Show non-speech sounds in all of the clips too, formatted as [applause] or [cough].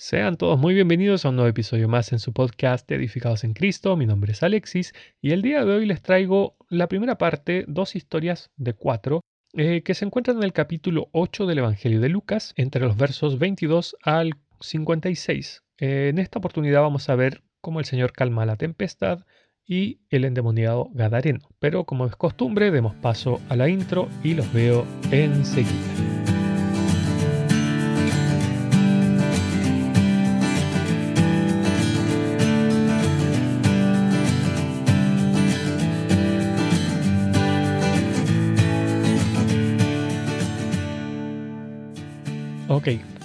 Sean todos muy bienvenidos a un nuevo episodio más en su podcast Edificados en Cristo. Mi nombre es Alexis y el día de hoy les traigo la primera parte, dos historias de cuatro, eh, que se encuentran en el capítulo 8 del Evangelio de Lucas, entre los versos 22 al 56. Eh, en esta oportunidad vamos a ver cómo el Señor calma la tempestad y el endemoniado Gadareno. Pero como es costumbre, demos paso a la intro y los veo enseguida.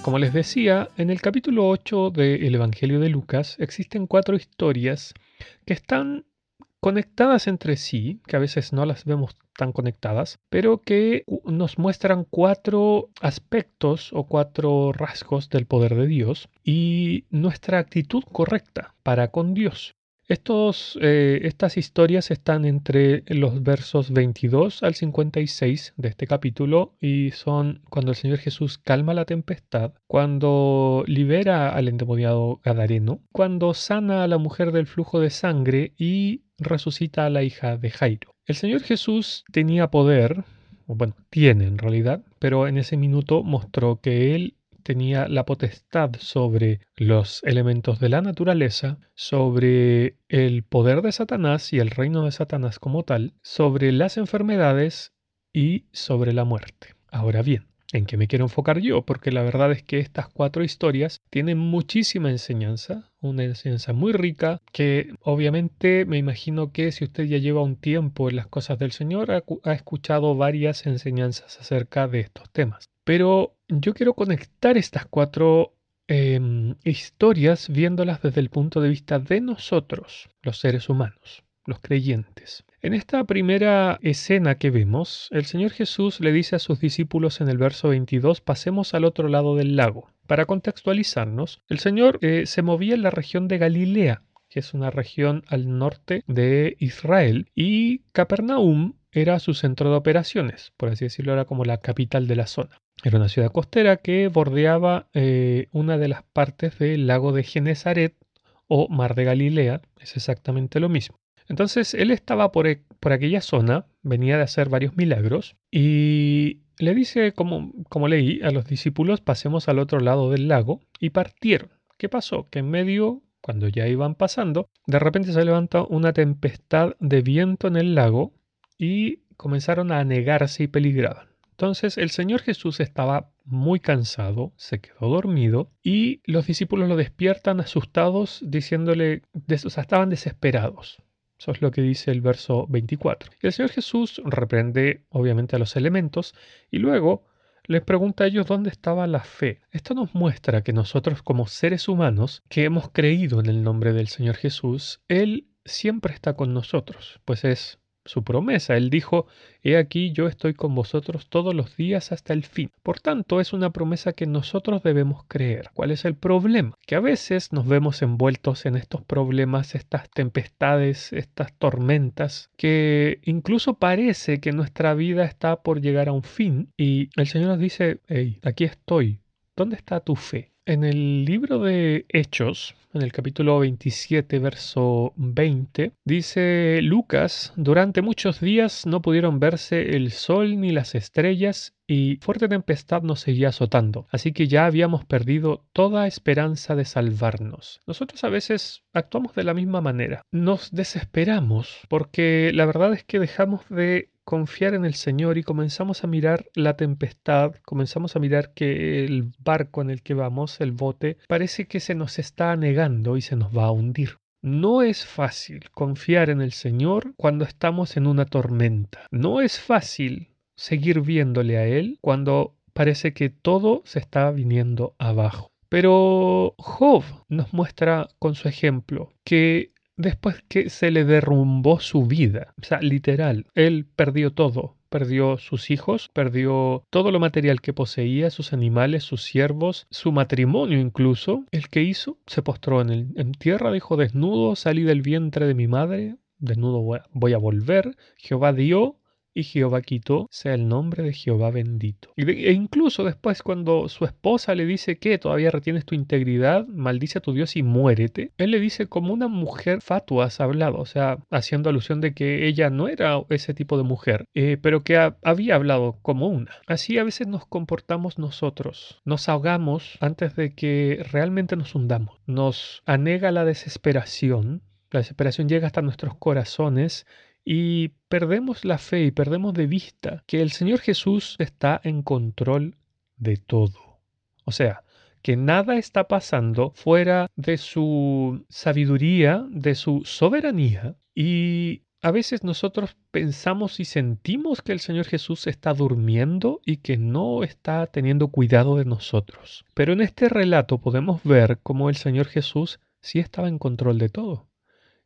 Como les decía, en el capítulo 8 del Evangelio de Lucas existen cuatro historias que están conectadas entre sí, que a veces no las vemos tan conectadas, pero que nos muestran cuatro aspectos o cuatro rasgos del poder de Dios y nuestra actitud correcta para con Dios. Eh, estas historias están entre los versos 22 al 56 de este capítulo y son cuando el Señor Jesús calma la tempestad, cuando libera al endemoniado Gadareno, cuando sana a la mujer del flujo de sangre y resucita a la hija de Jairo. El Señor Jesús tenía poder, bueno, tiene en realidad, pero en ese minuto mostró que Él tenía la potestad sobre los elementos de la naturaleza, sobre el poder de Satanás y el reino de Satanás como tal, sobre las enfermedades y sobre la muerte. Ahora bien, ¿en qué me quiero enfocar yo? Porque la verdad es que estas cuatro historias tienen muchísima enseñanza, una enseñanza muy rica que obviamente me imagino que si usted ya lleva un tiempo en las cosas del Señor ha, ha escuchado varias enseñanzas acerca de estos temas. Pero yo quiero conectar estas cuatro em, historias viéndolas desde el punto de vista de nosotros, los seres humanos, los creyentes. En esta primera escena que vemos, el Señor Jesús le dice a sus discípulos en el verso 22, pasemos al otro lado del lago. Para contextualizarnos, el Señor eh, se movía en la región de Galilea, que es una región al norte de Israel, y Capernaum era su centro de operaciones, por así decirlo, era como la capital de la zona. Era una ciudad costera que bordeaba eh, una de las partes del lago de Genezaret o Mar de Galilea, es exactamente lo mismo. Entonces él estaba por, e, por aquella zona, venía de hacer varios milagros y le dice, como, como leí, a los discípulos pasemos al otro lado del lago y partieron. ¿Qué pasó? Que en medio, cuando ya iban pasando, de repente se levanta una tempestad de viento en el lago y comenzaron a anegarse y peligraban. Entonces el Señor Jesús estaba muy cansado, se quedó dormido y los discípulos lo despiertan asustados diciéndole, o sea, estaban desesperados. Eso es lo que dice el verso 24. Y el Señor Jesús reprende obviamente a los elementos y luego les pregunta a ellos dónde estaba la fe. Esto nos muestra que nosotros como seres humanos que hemos creído en el nombre del Señor Jesús, Él siempre está con nosotros, pues es su promesa. Él dijo, He aquí yo estoy con vosotros todos los días hasta el fin. Por tanto, es una promesa que nosotros debemos creer. ¿Cuál es el problema? Que a veces nos vemos envueltos en estos problemas, estas tempestades, estas tormentas, que incluso parece que nuestra vida está por llegar a un fin y el Señor nos dice, hey, aquí estoy. ¿Dónde está tu fe? En el libro de Hechos, en el capítulo 27, verso 20, dice Lucas, durante muchos días no pudieron verse el sol ni las estrellas y fuerte tempestad nos seguía azotando, así que ya habíamos perdido toda esperanza de salvarnos. Nosotros a veces actuamos de la misma manera, nos desesperamos porque la verdad es que dejamos de confiar en el Señor y comenzamos a mirar la tempestad, comenzamos a mirar que el barco en el que vamos, el bote, parece que se nos está negando y se nos va a hundir. No es fácil confiar en el Señor cuando estamos en una tormenta. No es fácil seguir viéndole a Él cuando parece que todo se está viniendo abajo. Pero Job nos muestra con su ejemplo que después que se le derrumbó su vida. O sea, literal, él perdió todo. Perdió sus hijos, perdió todo lo material que poseía, sus animales, sus siervos, su matrimonio incluso. El que hizo se postró en, en tierra, dijo, desnudo salí del vientre de mi madre, desnudo voy a volver. Jehová dio y Jehová quitó, sea el nombre de Jehová bendito. E incluso después cuando su esposa le dice que todavía retienes tu integridad, maldice a tu Dios y muérete, él le dice como una mujer fatua has hablado, o sea, haciendo alusión de que ella no era ese tipo de mujer, eh, pero que había hablado como una. Así a veces nos comportamos nosotros, nos ahogamos antes de que realmente nos hundamos, nos anega la desesperación, la desesperación llega hasta nuestros corazones y perdemos la fe y perdemos de vista que el Señor Jesús está en control de todo. O sea, que nada está pasando fuera de su sabiduría, de su soberanía, y a veces nosotros pensamos y sentimos que el Señor Jesús está durmiendo y que no está teniendo cuidado de nosotros. Pero en este relato podemos ver cómo el Señor Jesús sí estaba en control de todo.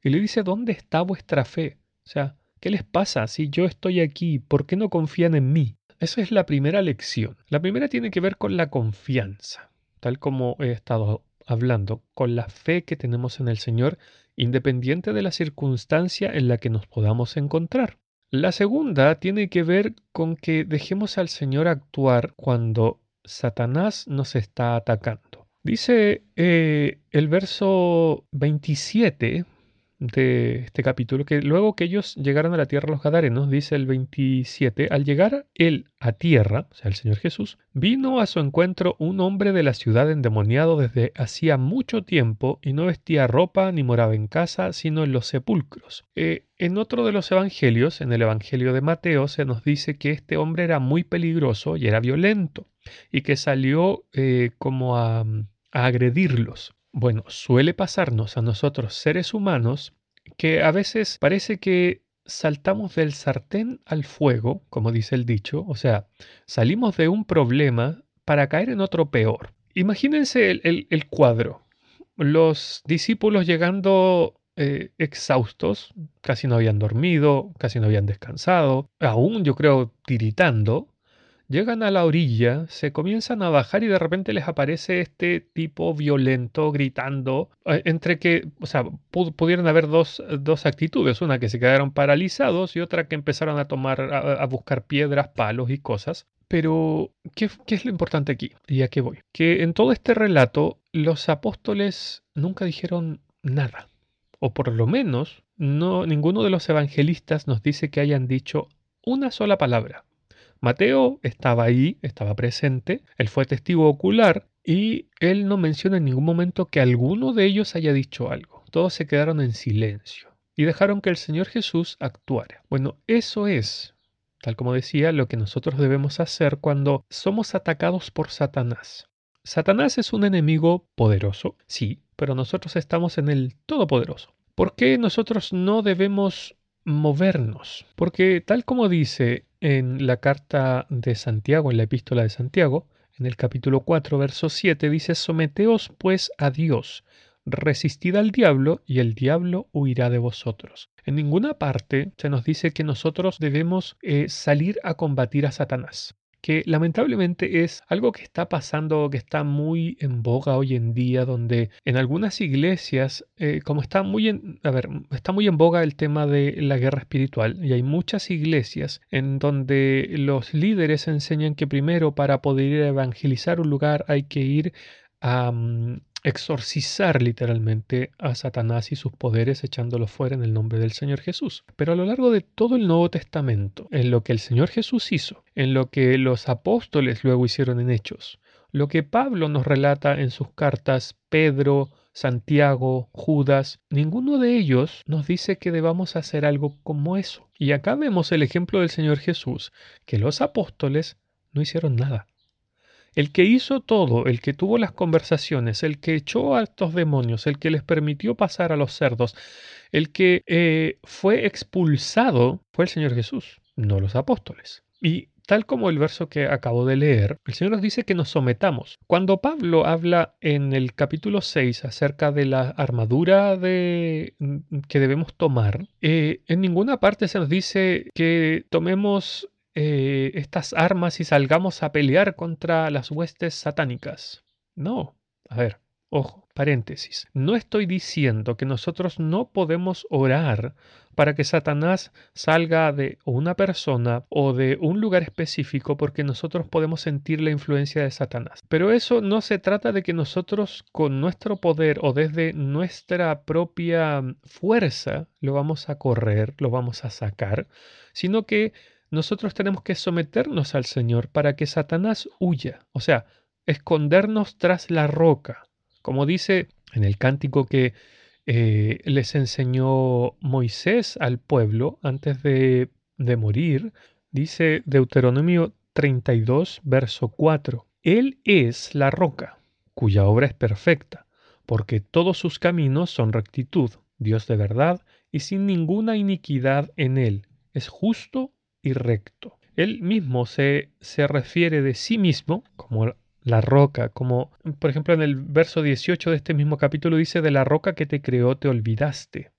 Y le dice, ¿dónde está vuestra fe? O sea, ¿qué les pasa si yo estoy aquí? ¿Por qué no confían en mí? Esa es la primera lección. La primera tiene que ver con la confianza, tal como he estado hablando, con la fe que tenemos en el Señor, independiente de la circunstancia en la que nos podamos encontrar. La segunda tiene que ver con que dejemos al Señor actuar cuando Satanás nos está atacando. Dice eh, el verso 27 de este capítulo, que luego que ellos llegaron a la tierra los Gadarenos, dice el 27, al llegar él a tierra, o sea, el Señor Jesús, vino a su encuentro un hombre de la ciudad endemoniado desde hacía mucho tiempo y no vestía ropa ni moraba en casa, sino en los sepulcros. Eh, en otro de los evangelios, en el Evangelio de Mateo, se nos dice que este hombre era muy peligroso y era violento y que salió eh, como a agredirlos. Bueno, suele pasarnos a nosotros seres humanos que a veces parece que saltamos del sartén al fuego, como dice el dicho, o sea, salimos de un problema para caer en otro peor. Imagínense el, cuadro. Los discípulos llegando eh, exhaustos, casi no habían dormido, casi no habían descansado, aún yo creo tiritando, Llegan a la orilla, se comienzan a bajar y de repente les aparece este tipo violento gritando, eh, entre que, o sea, pudieron haber dos, dos, actitudes, una que se quedaron paralizados y otra que empezaron a tomar, a, buscar piedras, palos y cosas. Pero, ¿qué, ¿qué, es lo importante aquí? ¿Y a qué voy? Que en todo este relato los apóstoles nunca dijeron nada. O por lo menos, no, ninguno de los evangelistas nos dice que hayan dicho una sola palabra. Mateo estaba ahí, estaba presente, él fue testigo ocular y él no menciona en ningún momento que alguno de ellos haya dicho algo. Todos se quedaron en silencio y dejaron que el Señor Jesús actuara. Bueno, eso es, tal como decía, lo que nosotros debemos hacer cuando somos atacados por Satanás. Satanás es un enemigo poderoso, sí, pero nosotros estamos en el Todopoderoso. ¿Por qué nosotros no debemos movernos? Porque tal como dice en la carta de Santiago, en la epístola de Santiago, en el capítulo 4, verso 7, dice, Someteos pues a Dios, resistid al diablo y el diablo huirá de vosotros. En ninguna parte se nos dice que nosotros debemos eh, salir a combatir a Satanás que lamentablemente es algo que está pasando, que está muy en boga hoy en día, donde en algunas iglesias, eh, como está muy en, a ver, está muy en boga el tema de la guerra espiritual, y hay muchas iglesias en donde los líderes enseñan que primero para poder evangelizar un lugar hay que ir a, mm, exorcizar literalmente a Satanás y sus poderes echándolos fuera en el nombre del Señor Jesús. Pero a lo largo de todo el Nuevo Testamento, en lo que el Señor Jesús hizo, en lo que los apóstoles luego hicieron en Hechos, lo que Pablo nos relata en sus cartas, Pedro, Santiago, Judas, ninguno de ellos nos dice que debamos hacer algo como eso. Y acá vemos el ejemplo del Señor Jesús, que los apóstoles no hicieron nada. El que hizo todo, el que tuvo las conversaciones, el que echó a estos demonios, el que les permitió pasar a los cerdos, el que eh, fue expulsado, fue el Señor Jesús, no los apóstoles. Y tal como el verso que acabo de leer, el Señor nos dice que nos sometamos. Cuando Pablo habla en el capítulo 6 acerca de la armadura de, que debemos tomar, eh, en ninguna parte se nos dice que tomemos eh, estas armas y salgamos a pelear contra las huestes satánicas. No. A ver, Ojo, paréntesis. No estoy diciendo que nosotros no podemos orar para que Satanás salga de una persona o de un lugar específico porque nosotros podemos sentir la influencia de Satanás. Pero eso no se trata de que nosotros con nuestro poder o desde nuestra propia fuerza lo vamos a correr, lo vamos a sacar, sino que nosotros tenemos que someternos al Señor para que Satanás huya, o sea, escondernos tras la roca. Como dice en el cántico que eh, les enseñó Moisés al pueblo antes de, de morir, dice Deuteronomio 32, verso 4, Él es la roca, cuya obra es perfecta, porque todos sus caminos son rectitud, Dios de verdad, y sin ninguna iniquidad en Él, es justo y recto. Él mismo se, se refiere de sí mismo como la roca, como por ejemplo en el verso 18 de este mismo capítulo dice, de la roca que te creó te olvidaste.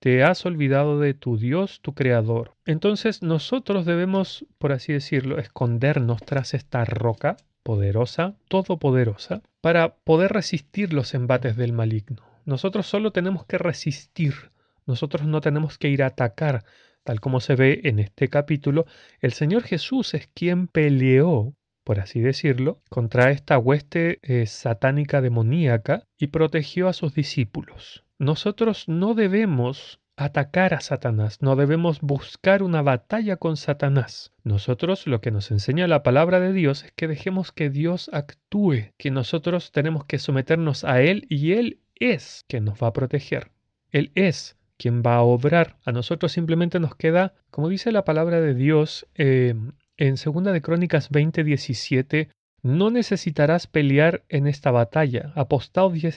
Te has olvidado de tu Dios, tu Creador. Entonces nosotros debemos, por así decirlo, escondernos tras esta roca poderosa, todopoderosa, para poder resistir los embates del maligno. Nosotros solo tenemos que resistir, nosotros no tenemos que ir a atacar, tal como se ve en este capítulo. El Señor Jesús es quien peleó por así decirlo, contra esta hueste eh, satánica demoníaca y protegió a sus discípulos. Nosotros no debemos atacar a Satanás, no debemos buscar una batalla con Satanás. Nosotros lo que nos enseña la palabra de Dios es que dejemos que Dios actúe, que nosotros tenemos que someternos a Él y Él es quien nos va a proteger. Él es quien va a obrar. A nosotros simplemente nos queda, como dice la palabra de Dios, eh, en 2 de Crónicas 20:17, no necesitarás pelear en esta batalla. Apostaos y,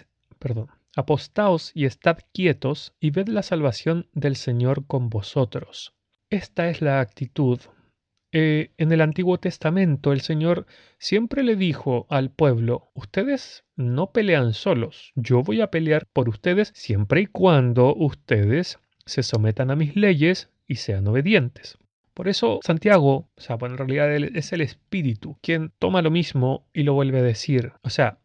apostaos y estad quietos y ved la salvación del Señor con vosotros. Esta es la actitud. Eh, en el Antiguo Testamento el Señor siempre le dijo al pueblo, ustedes no pelean solos, yo voy a pelear por ustedes siempre y cuando ustedes se sometan a mis leyes y sean obedientes. Por eso Santiago, o sea, bueno, en realidad es el Espíritu quien toma lo mismo y lo vuelve a decir. O sea,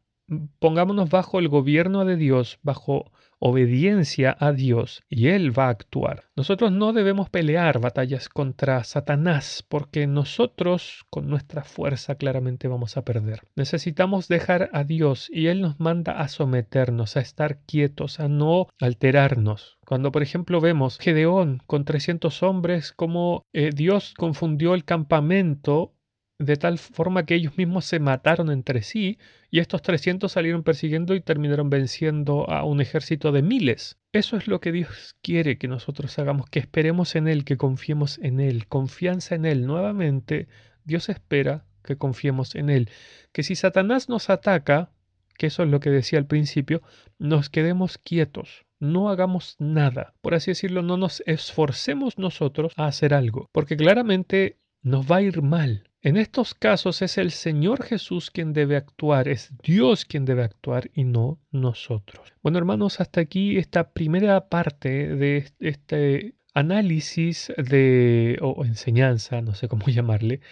pongámonos bajo el gobierno de Dios, bajo obediencia a Dios y Él va a actuar. Nosotros no debemos pelear batallas contra Satanás porque nosotros con nuestra fuerza claramente vamos a perder. Necesitamos dejar a Dios y Él nos manda a someternos, a estar quietos, a no alterarnos. Cuando por ejemplo vemos Gedeón con 300 hombres, como eh, Dios confundió el campamento de tal forma que ellos mismos se mataron entre sí y estos 300 salieron persiguiendo y terminaron venciendo a un ejército de miles. Eso es lo que Dios quiere que nosotros hagamos, que esperemos en Él, que confiemos en Él, confianza en Él. Nuevamente, Dios espera que confiemos en Él, que si Satanás nos ataca, que eso es lo que decía al principio, nos quedemos quietos, no hagamos nada. Por así decirlo, no nos esforcemos nosotros a hacer algo, porque claramente nos va a ir mal. En estos casos es el Señor Jesús quien debe actuar, es Dios quien debe actuar y no nosotros. Bueno hermanos, hasta aquí esta primera parte de este análisis de, o enseñanza, no sé cómo [laughs] llamarle,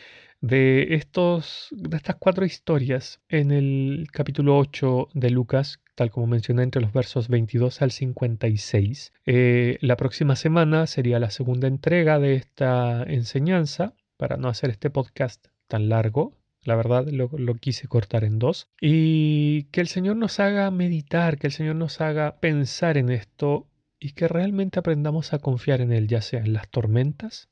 de, estos, de estas cuatro historias en el capítulo 8 de Lucas, tal como mencioné entre los versos 22 al 56. Eh, la próxima semana sería la segunda entrega de esta enseñanza para no hacer este podcast tan largo. La verdad lo, quise cortar en dos. Y que el Señor nos haga meditar, que el Señor nos haga pensar en esto y que realmente aprendamos a confiar en Él, ya sea en las tormentas,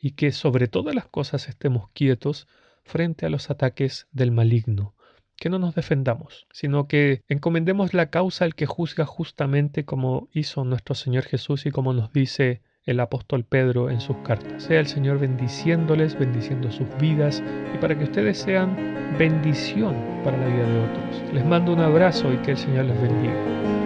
y que sobre todas las cosas estemos quietos frente a los ataques del maligno. Que no nos defendamos, sino que encomendemos la causa al que juzga justamente como hizo nuestro Señor Jesús y como nos dice el apóstol Pedro en sus cartas. Sea el Señor bendiciéndoles, bendiciendo sus vidas y para que ustedes sean bendición para la vida de otros. Les mando un abrazo y que el Señor les bendiga.